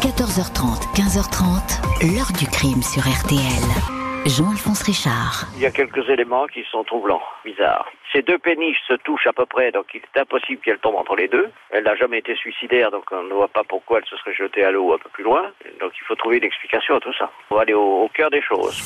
14h30, 15h30, l'heure du crime sur RTL. Jean-Alphonse Richard. Il y a quelques éléments qui sont troublants, bizarres. Ces deux péniches se touchent à peu près, donc il est impossible qu'elle tombe entre les deux. Elle n'a jamais été suicidaire, donc on ne voit pas pourquoi elle se serait jetée à l'eau un peu plus loin. Donc il faut trouver une explication à tout ça. On va aller au, au cœur des choses.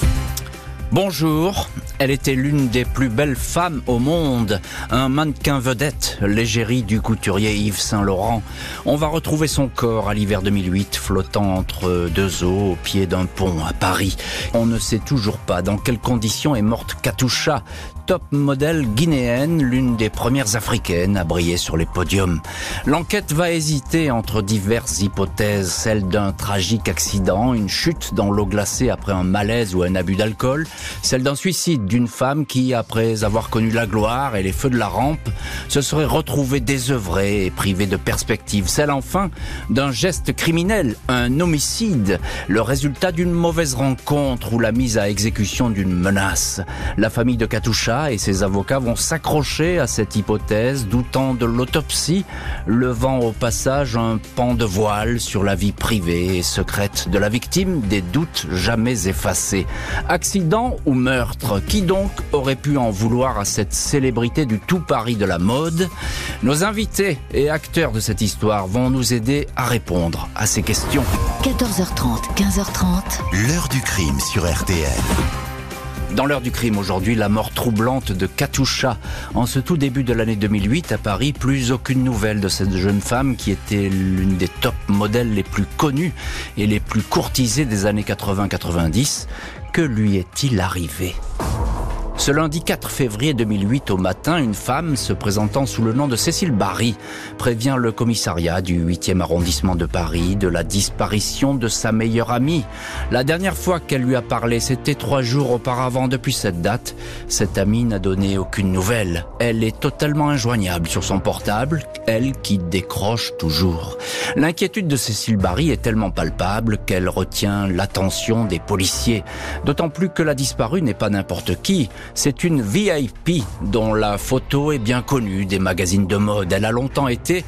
Bonjour, elle était l'une des plus belles femmes au monde, un mannequin vedette, l'égérie du couturier Yves Saint-Laurent. On va retrouver son corps à l'hiver 2008, flottant entre deux eaux au pied d'un pont à Paris. On ne sait toujours pas dans quelles conditions est morte Katusha, top modèle guinéenne, l'une des premières africaines à briller sur les podiums. L'enquête va hésiter entre diverses hypothèses, celle d'un tragique accident, une chute dans l'eau glacée après un malaise ou un abus d'alcool, celle d'un suicide d'une femme qui, après avoir connu la gloire et les feux de la rampe, se serait retrouvée désœuvrée et privée de perspective, celle enfin d'un geste criminel, un homicide, le résultat d'une mauvaise rencontre ou la mise à exécution d'une menace. La famille de Et ses avocats vont s'accrocher à cette hypothèse, doutant de l'autopsie, levant au passage un pan de voile sur la vie privée et secrète de la victime, des doutes jamais effacés. Accident ou meurtre Qui donc aurait pu en vouloir à cette célébrité du tout Paris de la mode? Nos invités et acteurs de cette histoire vont nous aider à répondre à ces questions. 14h30, 15h30. L'heure du crime sur RTL. Dans l'heure du crime aujourd'hui, la mort troublante de Katusha. En ce tout début de l'année 2008 à Paris, plus aucune nouvelle de cette jeune femme qui était l'une des top modèles les plus connues et les plus courtisées des années 80-90. Que lui est-il arrivé? Ce lundi 4 février 2008 au matin, une femme se présentant sous le nom de Cécile Barry prévient le commissariat du 8e arrondissement de Paris de la disparition de sa meilleure amie. La dernière fois qu'elle lui a parlé, c'était trois jours auparavant. Depuis cette date, cette amie n'a donné aucune nouvelle. Elle est totalement injoignable sur son portable, elle qui décroche toujours. L'inquiétude de Cécile Barry est tellement palpable qu'elle retient l'attention des policiers. D'autant plus que la disparue n'est pas n'importe qui. C'est une VIP dont la photo est bien connue des magazines de mode. Elle a longtemps été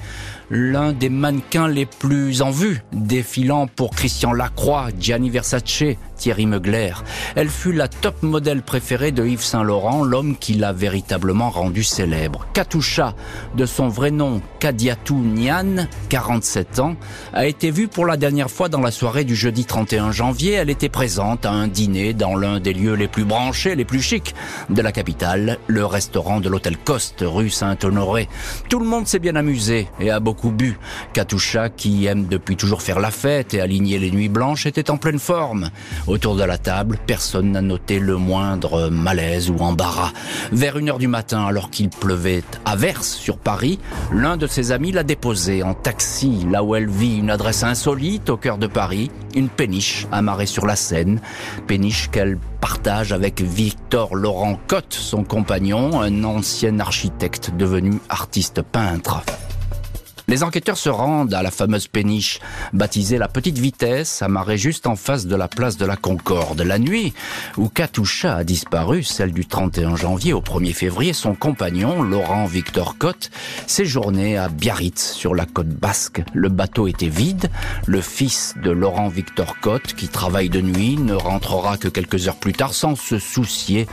l'un des mannequins les plus en vue, défilant pour Christian Lacroix, Gianni Versace, Thierry Mugler. Elle fut la top modèle préférée de Yves Saint-Laurent, l'homme qui l'a véritablement rendu célèbre. Katusha, de son vrai nom Kadiatou Nian, 47 ans, a été vue pour la dernière fois dans la soirée du jeudi 31 janvier. Elle était présente à un dîner dans l'un des lieux les plus branchés, les plus chics de la capitale, le restaurant de l'hôtel Coste, rue Saint-Honoré. Tout le monde s'est bien amusé et a beaucoup bu. Katusha, qui aime depuis toujours faire la fête et aligner les nuits blanches, était en pleine forme. Autour de la table, personne n'a noté le moindre malaise ou embarras. Vers une heure du matin, alors qu'il pleuvait à verse sur Paris, l'un de ses amis l'a déposée en taxi, là où elle vit une adresse insolite au cœur de Paris, une péniche amarrée sur la Seine, péniche qu'elle partage avec Victor Laurent Cotte, son compagnon, un ancien architecte devenu artiste peintre. Les enquêteurs se rendent à la fameuse péniche, baptisée la Petite Vitesse, amarrée juste en face de la place de la Concorde. La nuit où Katusha a disparu, celle du 31 janvier au 1er février, son compagnon, Laurent Victor Cotte, séjournait à Biarritz, sur la côte basque. Le bateau était vide. Le fils de Laurent Victor Cotte, qui travaille de nuit, ne rentrera que quelques heures plus tard sans se soucier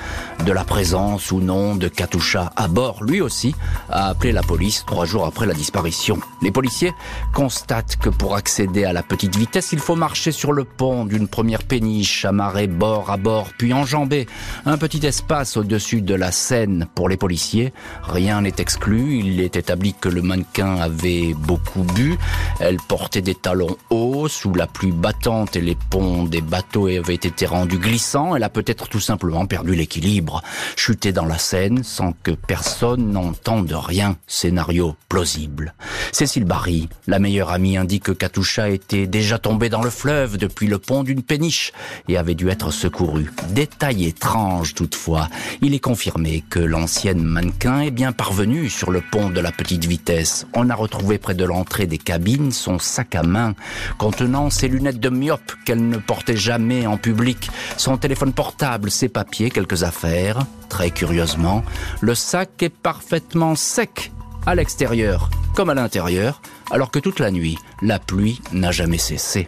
de la présence ou non de Katusha à bord. Lui aussi a appelé la police trois jours après la disparition. Les policiers constatent que pour accéder à la petite vitesse, il faut marcher sur le pont d'une première péniche, amarrée bord à bord, puis enjamber un petit espace au-dessus de la Seine. Pour les policiers, rien n'est exclu. Il est établi que le mannequin avait beaucoup bu. Elle portait des talons hauts sous la pluie battante et les ponts des bateaux avaient été rendus glissants. Elle a peut-être tout simplement perdu l'équilibre, chuté dans la Seine sans que personne n'entende rien. Scénario plausible. Cécile Barry, la meilleure amie, indique que Katusha était déjà tombée dans le fleuve depuis le pont d'une péniche et avait dû être secourue. Détail étrange toutefois, il est confirmé que l'ancienne mannequin est bien parvenue sur le pont de la petite vitesse. On a retrouvé près de l'entrée des cabines son sac à main contenant ses lunettes de myope qu'elle ne portait jamais en public, son téléphone portable, ses papiers, quelques affaires. Très curieusement, le sac est parfaitement sec à l'extérieur comme à l'intérieur, alors que toute la nuit, la pluie n'a jamais cessé.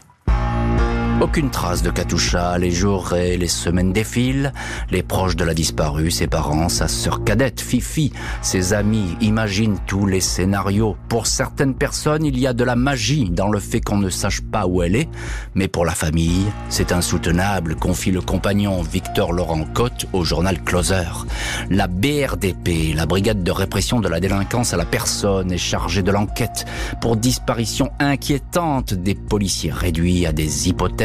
Aucune trace de Katusha, les jours et les semaines défilent, les proches de la disparue, ses parents, sa sœur cadette, Fifi, ses amis imaginent tous les scénarios. Pour certaines personnes, il y a de la magie dans le fait qu'on ne sache pas où elle est, mais pour la famille, c'est insoutenable, confie le compagnon Victor Laurent Cotte au journal Closer. La BRDP, la brigade de répression de la délinquance à la personne, est chargée de l'enquête pour disparition inquiétante des policiers réduits à des hypothèses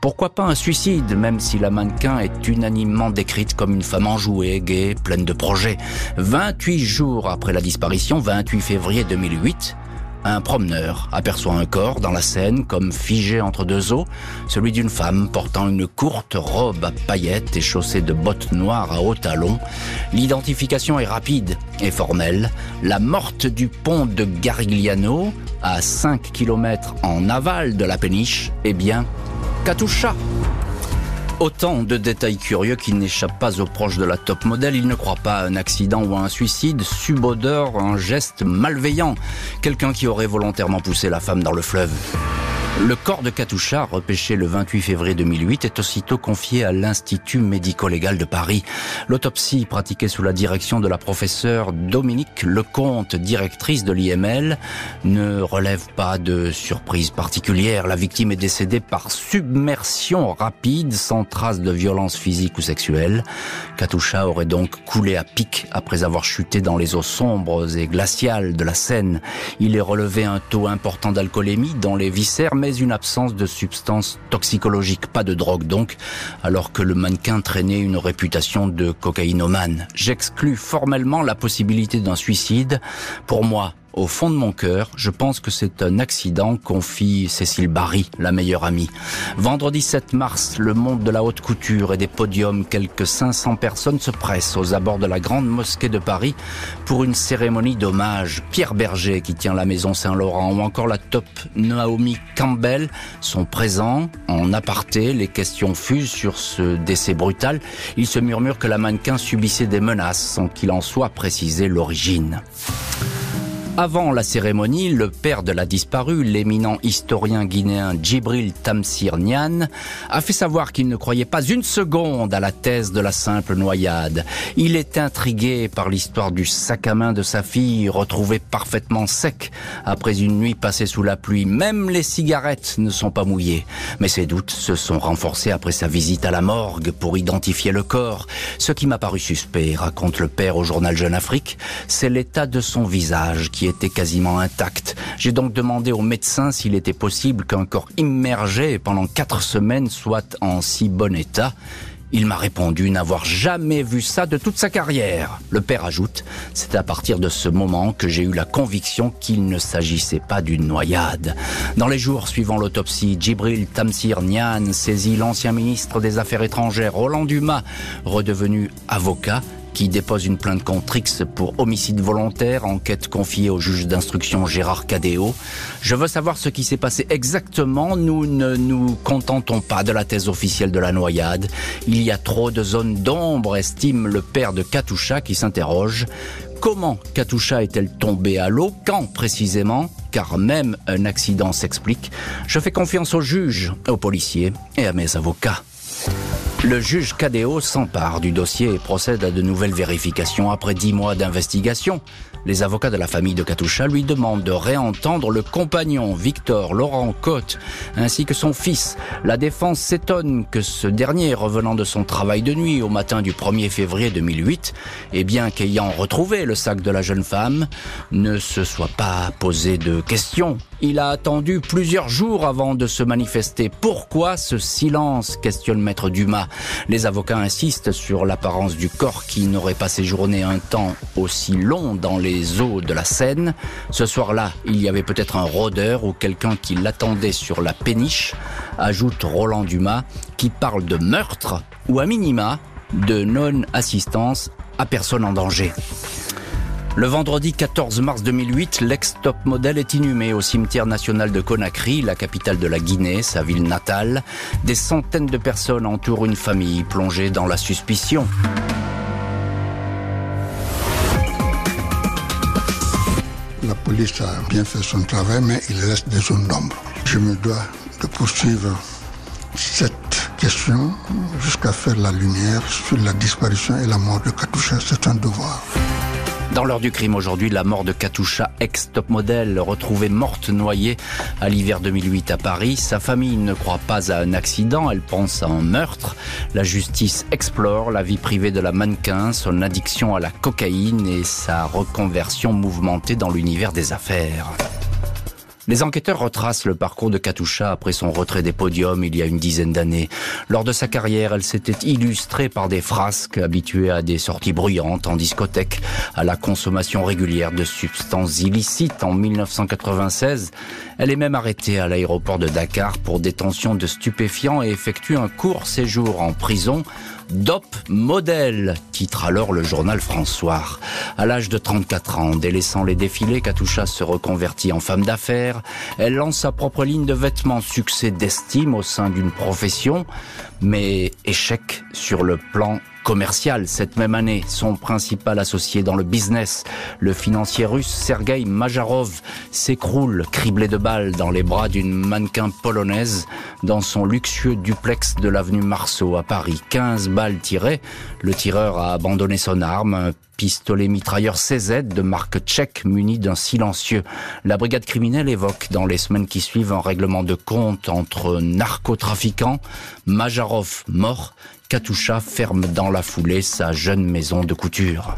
pourquoi pas un suicide, même si la mannequin est unanimement décrite comme une femme enjouée, gaie, pleine de projets. 28 jours après la disparition, 28 février 2008, un promeneur aperçoit un corps dans la Seine comme figé entre deux eaux, celui d'une femme portant une courte robe à paillettes et chaussée de bottes noires à hauts talons. L'identification est rapide et formelle. La morte du pont de Garigliano, à 5 km en aval de la péniche, est bien Katusha. Autant de détails curieux qui n'échappent pas aux proches de la top modèle. Ils ne croient pas à un accident ou à un suicide, subodeur un geste malveillant. Quelqu'un qui aurait volontairement poussé la femme dans le fleuve. Le corps de Katusha, repêché le 28 février 2008, est aussitôt confié à l'Institut médico-légal de Paris. L'autopsie, pratiquée sous la direction de la professeure Dominique Lecomte, directrice de l'IML, ne relève pas de surprise particulière. La victime est décédée par submersion rapide, sans trace de violence physique ou sexuelle. Katusha aurait donc coulé à pic après avoir chuté dans les eaux sombres et glaciales de la Seine. Il est relevé un taux important d'alcoolémie dans les viscères, mais une absence de substances toxicologiques, pas de drogue donc, alors que le mannequin traînait une réputation de cocaïnomane. J'exclus formellement la possibilité d'un suicide. Pour moi, au fond de mon cœur, je pense que c'est un accident, confie Cécile Barry, la meilleure amie. Vendredi 7 mars, le monde de la haute couture et des podiums, quelques 500 personnes se pressent aux abords de la grande mosquée de Paris pour une cérémonie d'hommage. Pierre Berger, qui tient la maison Saint-Laurent, ou encore la top Naomi Campbell sont présents en aparté. Les questions fusent sur ce décès brutal. Il se murmure que la mannequin subissait des menaces sans qu'il en soit précisé l'origine. Avant la cérémonie, le père de la disparue, l'éminent historien guinéen Djibril Tamsir Nian, a fait savoir qu'il ne croyait pas une seconde à la thèse de la simple noyade. Il est intrigué par l'histoire du sac à main de sa fille, retrouvé parfaitement sec après une nuit passée sous la pluie. Même les cigarettes ne sont pas mouillées. Mais ses doutes se sont renforcés après sa visite à la morgue pour identifier le corps. Ce qui m'a paru suspect, raconte le père au journal Jeune Afrique, c'est l'état de son visage était quasiment intact. J'ai donc demandé au médecin s'il était possible qu'un corps immergé pendant quatre semaines soit en si bon état. Il m'a répondu n'avoir jamais vu ça de toute sa carrière. Le père ajoute, c'est à partir de ce moment que j'ai eu la conviction qu'il ne s'agissait pas d'une noyade. Dans les jours suivant l'autopsie, Djibril Tamsir Nian saisit l'ancien ministre des Affaires étrangères Roland Dumas, redevenu avocat, qui dépose une plainte contre X pour homicide volontaire, enquête confiée au juge d'instruction Gérard Cadéo. Je veux savoir ce qui s'est passé exactement. Nous ne nous contentons pas de la thèse officielle de la noyade. Il y a trop de zones d'ombre, estime le père de Katusha qui s'interroge. Comment Katusha est-elle tombée à l'eau? Quand précisément? Car même un accident s'explique. Je fais confiance aux juges, aux policiers et à mes avocats. Le juge Cadéo s'empare du dossier et procède à de nouvelles vérifications après dix mois d'investigation. Les avocats de la famille de Katusha lui demandent de réentendre le compagnon Victor Laurent Cotte ainsi que son fils. La défense s'étonne que ce dernier, revenant de son travail de nuit au matin du 1er février 2008, et bien qu'ayant retrouvé le sac de la jeune femme, ne se soit pas posé de questions. Il a attendu plusieurs jours avant de se manifester. Pourquoi ce silence questionne maître Dumas. Les avocats insistent sur l'apparence du corps qui n'aurait pas séjourné un temps aussi long dans les eaux de la Seine. Ce soir-là, il y avait peut-être un rôdeur ou quelqu'un qui l'attendait sur la péniche, ajoute Roland Dumas, qui parle de meurtre ou à minima de non-assistance à personne en danger. Le vendredi 14 mars 2008, l'ex-top modèle est inhumé au cimetière national de Conakry, la capitale de la Guinée, sa ville natale. Des centaines de personnes entourent une famille plongée dans la suspicion. La police a bien fait son travail, mais il reste des zones d'ombre. Je me dois de poursuivre cette question jusqu'à faire la lumière sur la disparition et la mort de Katusha. C'est un devoir. Dans l'heure du crime aujourd'hui, la mort de Katusha, ex-top modèle, retrouvée morte noyée à l'hiver 2008 à Paris. Sa famille ne croit pas à un accident, elle pense à un meurtre. La justice explore la vie privée de la mannequin, son addiction à la cocaïne et sa reconversion mouvementée dans l'univers des affaires. Les enquêteurs retracent le parcours de Katusha après son retrait des podiums il y a une dizaine d'années. Lors de sa carrière, elle s'était illustrée par des frasques habituées à des sorties bruyantes en discothèque, à la consommation régulière de substances illicites. En 1996, elle est même arrêtée à l'aéroport de Dakar pour détention de stupéfiants et effectue un court séjour en prison Dop modèle, titre alors le journal François. À l'âge de 34 ans, délaissant les défilés, Katusha se reconvertit en femme d'affaires. Elle lance sa propre ligne de vêtements, succès d'estime au sein d'une profession, mais échec sur le plan commercial cette même année. Son principal associé dans le business, le financier russe Sergei Majarov, s'écroule criblé de balles dans les bras d'une mannequin polonaise dans son luxueux duplex de l'avenue Marceau à Paris. 15 balles tirées, le tireur a abandonné son arme, pistolet mitrailleur CZ de marque tchèque muni d'un silencieux. La brigade criminelle évoque dans les semaines qui suivent un règlement de compte entre narcotrafiquants, Majarov mort Katusha ferme dans la foulée sa jeune maison de couture.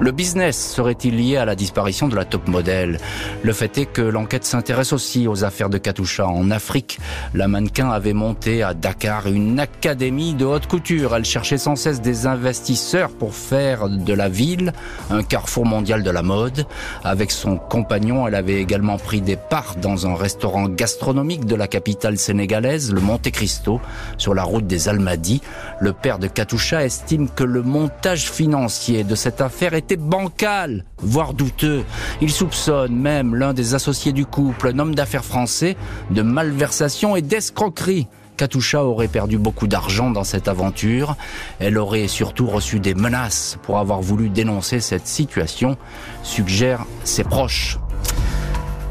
Le business serait-il lié à la disparition de la top modèle? Le fait est que l'enquête s'intéresse aussi aux affaires de Katusha en Afrique. La mannequin avait monté à Dakar une académie de haute couture. Elle cherchait sans cesse des investisseurs pour faire de la ville un carrefour mondial de la mode. Avec son compagnon, elle avait également pris des parts dans un restaurant gastronomique de la capitale sénégalaise, le Monte Cristo, sur la route des Almadies. Le père de Katusha estime que le montage financier de cette affaire est bancal, voire douteux. Il soupçonne même l'un des associés du couple, un homme d'affaires français, de malversation et d'escroquerie. Katusha aurait perdu beaucoup d'argent dans cette aventure. Elle aurait surtout reçu des menaces pour avoir voulu dénoncer cette situation, suggèrent ses proches.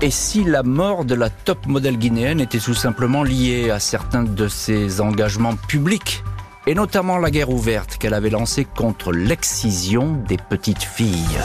Et si la mort de la top modèle guinéenne était tout simplement liée à certains de ses engagements publics et notamment la guerre ouverte qu'elle avait lancée contre l'excision des petites filles.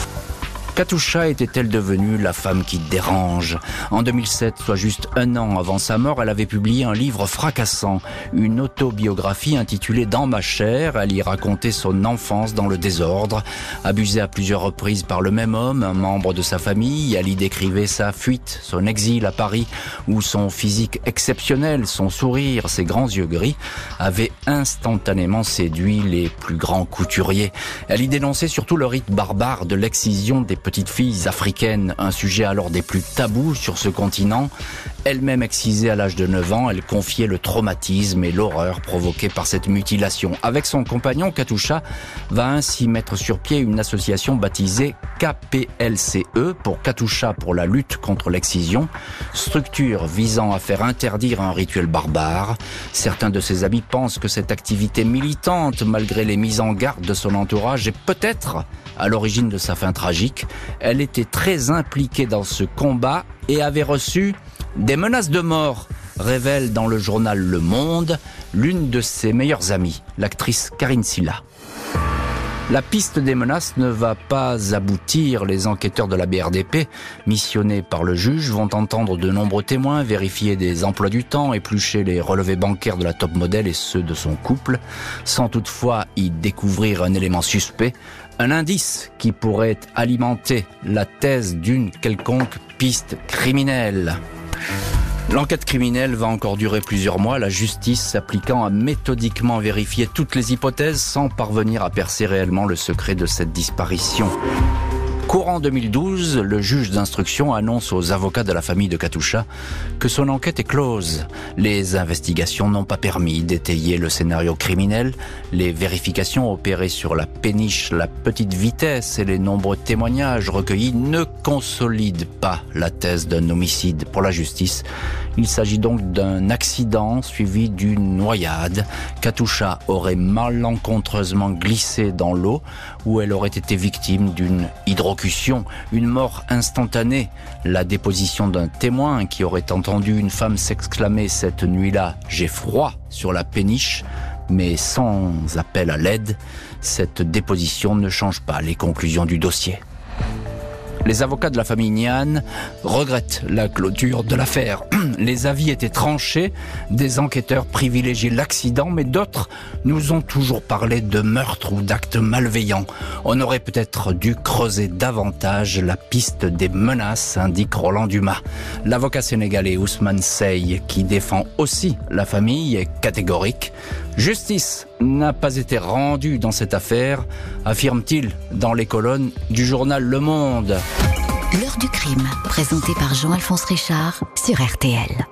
Katusha était-elle devenue la femme qui dérange En 2007, soit juste un an avant sa mort, elle avait publié un livre fracassant, une autobiographie intitulée Dans ma chair. Elle y racontait son enfance dans le désordre, abusée à plusieurs reprises par le même homme, un membre de sa famille. Elle y décrivait sa fuite, son exil à Paris, où son physique exceptionnel, son sourire, ses grands yeux gris, avaient instantanément séduit les plus grands couturiers. Elle y dénonçait surtout le rite barbare de l'excision des petites filles africaines, un sujet alors des plus tabous sur ce continent. Elle-même excisée à l'âge de 9 ans, elle confiait le traumatisme et l'horreur provoqués par cette mutilation. Avec son compagnon, Katusha va ainsi mettre sur pied une association baptisée KPLCE pour Katusha pour la lutte contre l'excision, structure visant à faire interdire un rituel barbare. Certains de ses amis pensent que cette activité militante, malgré les mises en garde de son entourage, est peut-être à l'origine de sa fin tragique. Elle était très impliquée dans ce combat et avait reçu des menaces de mort, révèle dans le journal Le Monde l'une de ses meilleures amies, l'actrice Karine Silla. La piste des menaces ne va pas aboutir. Les enquêteurs de la BRDP, missionnés par le juge, vont entendre de nombreux témoins, vérifier des emplois du temps, éplucher les relevés bancaires de la top modèle et ceux de son couple, sans toutefois y découvrir un élément suspect, un indice qui pourrait alimenter la thèse d'une quelconque piste criminelle. L'enquête criminelle va encore durer plusieurs mois, la justice s'appliquant à méthodiquement vérifier toutes les hypothèses sans parvenir à percer réellement le secret de cette disparition. Courant 2012, le juge d'instruction annonce aux avocats de la famille de Katusha que son enquête est close. Les investigations n'ont pas permis d'étayer le scénario criminel. Les vérifications opérées sur la péniche, la petite vitesse et les nombreux témoignages recueillis ne consolident pas la thèse d'un homicide. Pour la justice, Il s'agit donc d'un accident suivi d'une noyade. Katusha aurait malencontreusement glissé dans l'eau où elle aurait été victime d'une une mort instantanée. La déposition d'un témoin qui aurait entendu une femme s'exclamer cette nuit-là « j'ai froid » sur la péniche mais sans appel à l'aide, cette déposition ne change pas les conclusions du dossier. Les avocats de la famille Nian regrettent la clôture de l'affaire. Les avis étaient tranchés, des enquêteurs privilégiaient l'accident, mais d'autres nous ont toujours parlé de meurtre ou d'actes malveillants. On aurait peut-être dû creuser davantage la piste des menaces, indique Roland Dumas. L'avocat sénégalais Ousmane Sey, qui défend aussi la famille, est catégorique. Justice n'a pas été rendue dans cette affaire, affirme-t-il dans les colonnes du journal Le Monde. L'heure du crime, présenté par Jean-Alphonse Richard sur RTL.